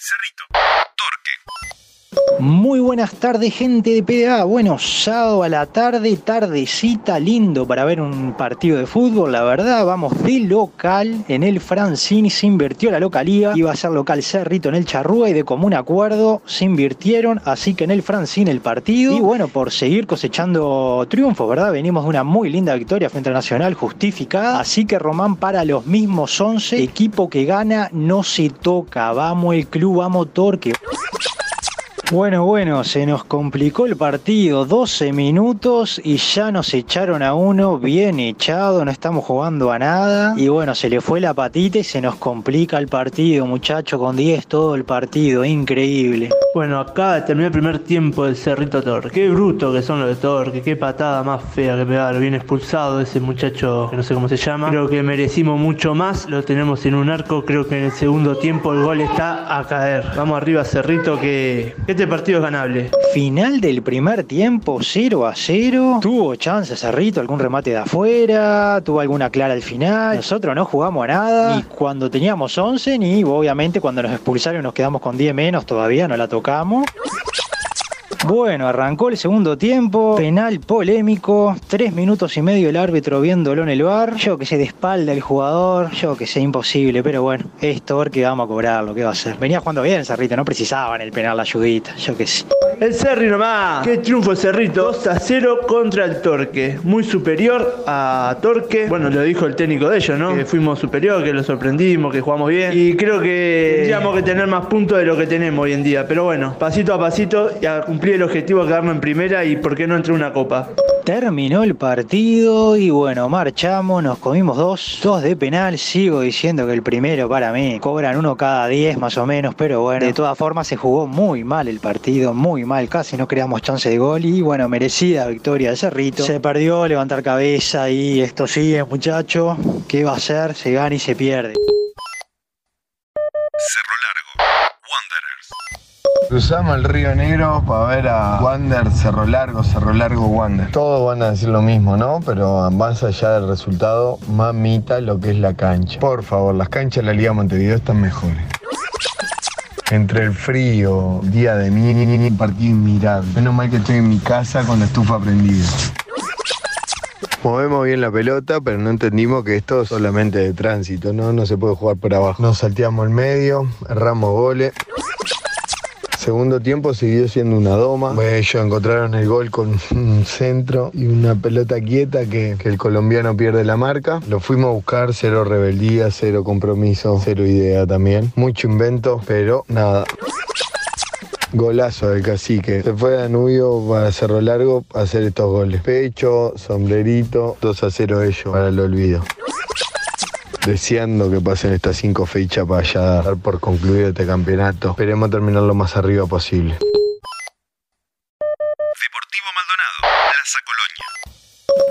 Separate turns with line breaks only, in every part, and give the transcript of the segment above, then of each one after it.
Cerrito.
Muy buenas tardes, gente de PDA. Bueno, sábado a la tarde, tardecita, lindo para ver un partido de fútbol. La verdad, vamos de local en el Francini. Se invirtió la localía. Iba a ser local Cerrito en el Charrúa y de común acuerdo se invirtieron. Así que en el Francini el partido. Y bueno, por seguir cosechando triunfos, ¿verdad? Venimos de una muy linda victoria frente a Nacional, justificada. Así que Román para los mismos 11. Equipo que gana no se toca. Vamos el club, vamos Torque. Bueno, bueno, se nos complicó el partido, 12 minutos y ya nos echaron a uno bien echado, no estamos jugando a nada. Y bueno, se le fue la patita y se nos complica el partido, muchacho, con 10 todo el partido, increíble.
Bueno, acá terminó el primer tiempo del Cerrito Torque. Qué bruto que son los de Torque, qué patada más fea que pegaron. Bien expulsado ese muchacho que no sé cómo se llama. Creo que merecimos mucho más, lo tenemos en un arco. Creo que en el segundo tiempo el gol está a caer. Vamos arriba, Cerrito, que este partido es ganable.
Final del primer tiempo, 0 a 0. Tuvo chance Cerrito, algún remate de afuera, tuvo alguna clara al final. Nosotros no jugamos a nada. Y cuando teníamos 11, ni obviamente cuando nos expulsaron nos quedamos con 10 menos, todavía no la tocamos. Bueno, arrancó el segundo tiempo, penal polémico, tres minutos y medio el árbitro viéndolo en el bar. Yo que sé, de espalda el jugador, yo que sé, imposible, pero bueno, esto porque vamos a cobrarlo, ¿qué va a hacer? Venía jugando bien Cerrito, no precisaban el penal la ayudita, yo que sé.
El Cerri nomás. Qué triunfo el Cerrito. 2 a 0 contra el Torque. Muy superior a Torque. Bueno, lo dijo el técnico de ellos, ¿no? Que fuimos superior, que lo sorprendimos, que jugamos bien. Y creo que tendríamos que tener más puntos de lo que tenemos hoy en día. Pero bueno, pasito a pasito y a cumplir el objetivo de quedarnos en primera y por qué no entre una copa.
Terminó el partido y bueno, marchamos, nos comimos dos, dos de penal, sigo diciendo que el primero para mí, cobran uno cada diez más o menos, pero bueno, de todas formas se jugó muy mal el partido, muy mal, casi no creamos chance de gol y bueno, merecida victoria de Cerrito. Se perdió, levantar cabeza y esto sigue muchacho, ¿qué va a hacer? Se gana y se pierde.
Cerro Largo. Wanderers.
Cruzamos el río Negro para ver a Wander, Cerro Largo, Cerro Largo, Wander. Todos van a decir lo mismo, ¿no? Pero más allá del resultado, mamita lo que es la cancha. Por favor, las canchas de la Liga Montevideo están mejores. Entre el frío, día de mi partido inmirable. Menos mal que estoy en mi casa con la estufa prendida. Movemos bien la pelota, pero no entendimos que esto es solamente de tránsito, ¿no? No se puede jugar por abajo. Nos salteamos el medio, erramos goles. Segundo tiempo siguió siendo una doma. Ellos encontraron el gol con un centro y una pelota quieta que, que el colombiano pierde la marca. Lo fuimos a buscar, cero rebeldía, cero compromiso, cero idea también. Mucho invento, pero nada. Golazo del cacique. Se fue a Danubio para Cerro Largo a hacer estos goles. Pecho, sombrerito, 2 a 0 ellos para el olvido. Deseando que pasen estas cinco fechas para ya dar por concluido este campeonato. Esperemos terminar lo más arriba posible.
Deportivo Maldonado. Plaza Colonia.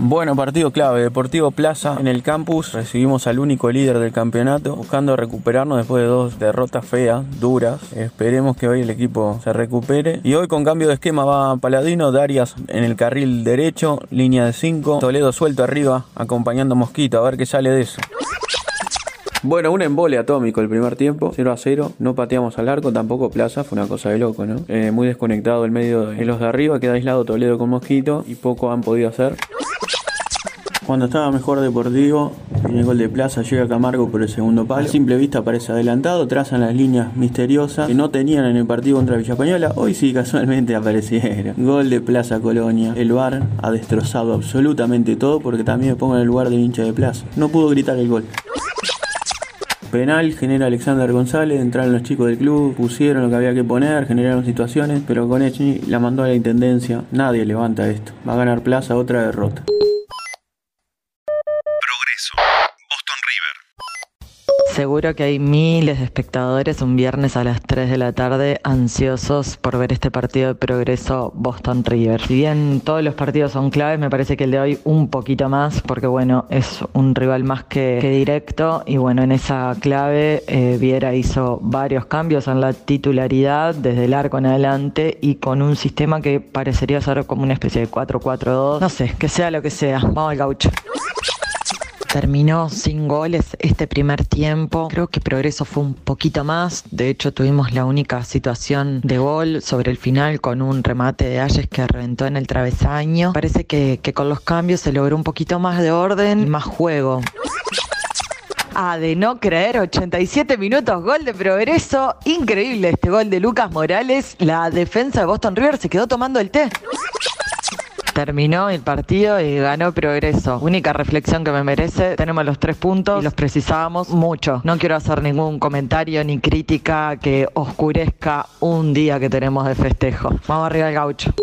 Bueno, partido clave, Deportivo Plaza en el campus. Recibimos al único líder del campeonato, buscando recuperarnos después de dos derrotas feas, duras. Esperemos que hoy el equipo se recupere. Y hoy con cambio de esquema va Paladino, Darias en el carril derecho, línea de 5, Toledo suelto arriba, acompañando a Mosquito, a ver qué sale de eso. Bueno, un embole atómico el primer tiempo, 0 a 0. No pateamos al arco, tampoco Plaza, fue una cosa de loco, ¿no? Eh, muy desconectado el medio de los de arriba, queda aislado Toledo con Mosquito y poco han podido hacer. Cuando estaba mejor Deportivo, en el gol de Plaza llega Camargo por el segundo palo. Simple vista parece adelantado, trazan las líneas misteriosas que no tenían en el partido contra Villa Española. Hoy sí casualmente aparecieron. Gol de Plaza Colonia. El VAR ha destrozado absolutamente todo porque también me pongo en el lugar del hincha de Plaza. No pudo gritar el gol. Penal genera Alexander González, entraron los chicos del club, pusieron lo que había que poner, generaron situaciones, pero con Echny la mandó a la intendencia. Nadie levanta esto. Va a ganar Plaza otra derrota.
Seguro que hay miles de espectadores un viernes a las 3 de la tarde ansiosos por ver este partido de progreso Boston River. Si bien todos los partidos son claves, me parece que el de hoy un poquito más, porque bueno, es un rival más que, que directo y bueno, en esa clave eh, Viera hizo varios cambios en la titularidad desde el arco en adelante y con un sistema que parecería ser como una especie de 4-4-2. No sé, que sea lo que sea. Vamos al gaucho. Terminó sin goles este primer tiempo. Creo que Progreso fue un poquito más. De hecho, tuvimos la única situación de gol sobre el final con un remate de Ayes que reventó en el travesaño. Parece que, con los cambios se logró un poquito más de orden y más juego. Ah, de no creer, 87 minutos, gol de progreso. Increíble este gol de Lucas Morales. La defensa de Boston River se quedó tomando el té. Terminó el partido y ganó Progreso. Única reflexión que me merece, tenemos los tres puntos y los precisábamos mucho. No quiero hacer ningún comentario ni crítica que oscurezca un día que tenemos de festejo. Vamos arriba al gaucho.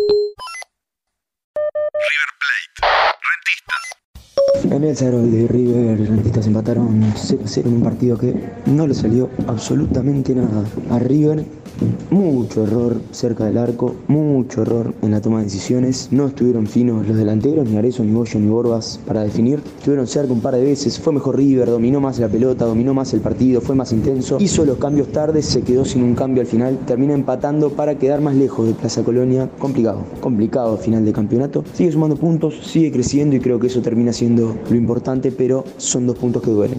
River Plate. Rentistas.
En el 0 de River, los rentistas empataron 0 0 en un partido que no le salió absolutamente nada. A River, mucho error cerca del arco, mucho error en la toma de decisiones. No estuvieron finos los delanteros, ni Arezo, ni Bollo, ni Borbas para definir. Estuvieron cerca un par de veces, fue mejor River, dominó más la pelota, dominó más el partido, fue más intenso. Hizo los cambios tarde, se quedó sin un cambio al final. Termina empatando para quedar más lejos de Plaza Colonia. Complicado, complicado final de campeonato. Sigue sumando puntos, sigue creciendo y creo que eso termina siendo lo importante, pero son dos puntos que duelen.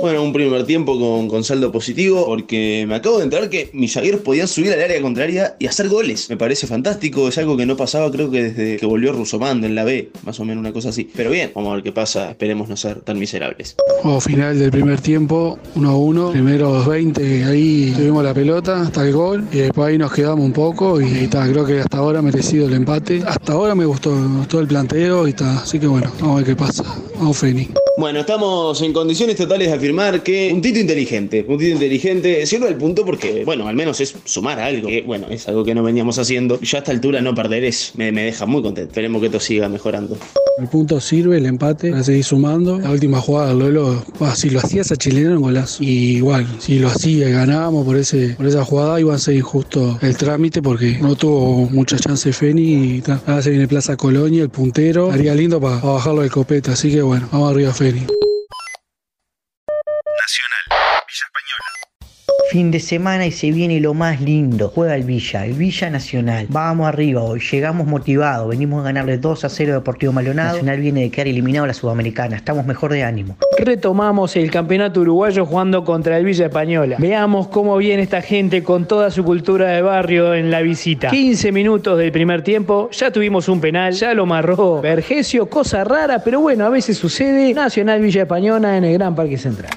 Bueno, un primer tiempo con, saldo positivo porque me acabo de enterar que mis zagueros podían subir al área contraria y hacer goles. Me parece fantástico, es algo que no pasaba creo que desde que volvió Rusomando en la B, más o menos una cosa así. Pero bien, vamos a ver qué pasa, esperemos no ser tan miserables.
Juego final del primer tiempo, 1 a 1. Primeros 20, ahí tuvimos la pelota hasta el gol. Y después ahí nos quedamos un poco. Y está, creo que hasta ahora merecido el empate. Hasta ahora me gustó, me gustó el planteo y está. Así que bueno, vamos a ver qué pasa. Vamos, Feni.
Bueno, estamos en condiciones totales de afirmar que un tito inteligente, un tito inteligente sirve al punto porque, bueno, al menos es sumar algo, bueno, es algo que no veníamos haciendo. Yo a esta altura no perder es, me, me deja muy contento. Esperemos que esto siga mejorando.
El punto sirve, el empate, para seguir sumando. La última jugada del Lolo, bah, si lo hacía esa chilena, un golazo. Y igual, si lo hacía y ganábamos por, ese, por esa jugada, iba a ser injusto el trámite porque no tuvo mucha chance Feni. Y ahora se viene Plaza Colonia, el puntero. Haría lindo para bajarlo del copete. Así que bueno, vamos arriba Feni.
Nacional.
Fin de semana y se viene lo más lindo. Juega el Villa, el Villa Nacional. Vamos arriba hoy, llegamos motivados. Venimos a ganarle 2 a 0 a Deportivo Maldonado. Nacional viene de quedar eliminado a la Sudamericana. Estamos mejor de ánimo.
Retomamos el campeonato uruguayo jugando contra el Villa Española. Veamos cómo viene esta gente con toda su cultura de barrio en la visita. 15 minutos del primer tiempo, ya tuvimos un penal, ya lo marró Vergesio, cosa rara, pero bueno, a veces sucede. Nacional Villa Española en el Gran Parque Central.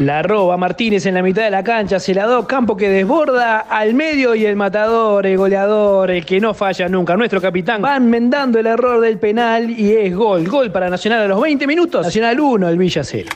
La roba Martínez en la mitad de la cancha, se la da Campo que desborda al medio y el matador, el goleador, el que no falla nunca, nuestro capitán, va enmendando el error del penal y es gol. Gol para Nacional a los 20 minutos, Nacional 1, el Villa 0.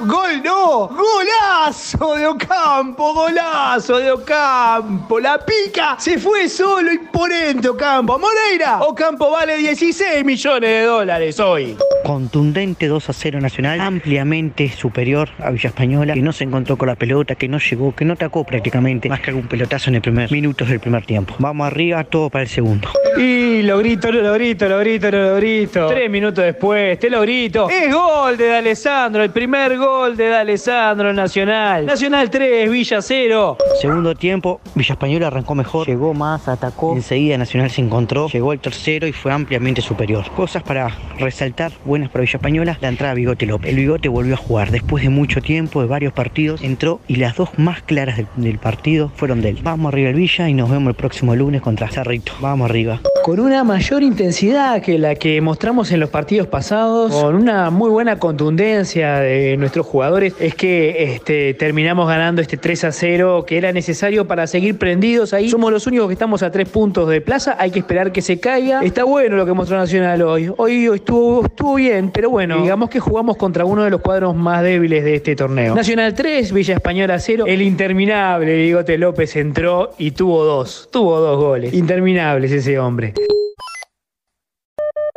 ¡Gol no! ¡Golazo de Ocampo! ¡Golazo de Ocampo! ¡La pica! Se fue solo, imponente Ocampo. ¡Moreira! Ocampo vale 16 millones de dólares hoy.
Contundente 2 a 0 Nacional, ampliamente superior a Villa Española, que no se encontró con la pelota, que no llegó, que no atacó prácticamente, más que algún pelotazo en el primer minutos del primer tiempo. Vamos arriba, todo para el segundo.
Y lo grito, lo grito, lo grito, lo grito. Tres minutos después, te lo grito. Es gol de D'Alessandro, el primer gol de D'Alessandro Nacional. Nacional 3, Villa 0.
Segundo tiempo, Villa Española arrancó mejor, llegó más, atacó. Enseguida Nacional se encontró, llegó el tercero y fue ampliamente superior. Cosas para resaltar, buenas para Villa Española, la entrada de Bigote López. El Bigote volvió a jugar después de mucho tiempo, de varios partidos, entró y las dos más claras del, partido fueron de él. Vamos arriba el Villa y nos vemos el próximo lunes contra Cerrito. Vamos arriba.
Con una mayor intensidad que la que mostramos en los partidos pasados, con una muy buena contundencia de nuestros jugadores, es que este, terminamos ganando este 3 a 0 que era necesario para seguir prendidos ahí. Somos los únicos que estamos a tres puntos de plaza, hay que esperar que se caiga. Está bueno lo que mostró Nacional hoy. Hoy estuvo, estuvo bien, pero bueno, digamos que jugamos contra uno de los cuadros más débiles de este torneo. Nacional 3, Villa Española 0. El interminable Bigote López entró y tuvo dos, tuvo dos goles. Interminables ese hombre.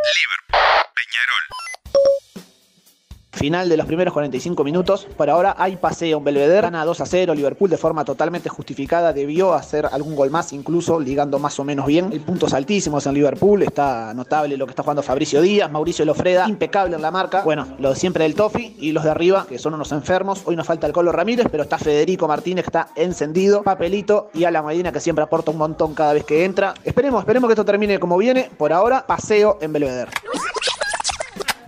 Liverpool. Final de los primeros 45 minutos. Por ahora hay paseo en Belvedere. Gana 2 a 0. Liverpool de forma totalmente justificada debió hacer algún gol más, incluso ligando más o menos bien. Hay puntos altísimos en Liverpool. Está notable lo que está jugando Fabricio Díaz, Mauricio Lofreda, impecable en la marca. Bueno, lo de siempre del Tofi y los de arriba, que son unos enfermos. Hoy nos falta el Colo Ramírez, pero está Federico Martínez, que está encendido. Papelito y a la Medina, que siempre aporta un montón cada vez que entra. Esperemos, esperemos que esto termine como viene. Por ahora, paseo en Belvedere.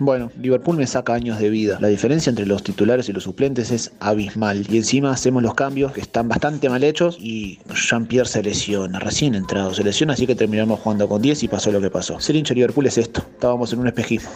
Bueno, Liverpool me saca años de vida. La diferencia entre los titulares y los suplentes es abismal. Y encima hacemos los cambios que están bastante mal hechos y Jean-Pierre se lesiona, recién entrado se lesiona, así que terminamos jugando con 10 y pasó lo que pasó. Ser hincha Liverpool es esto. Estábamos en un espejismo.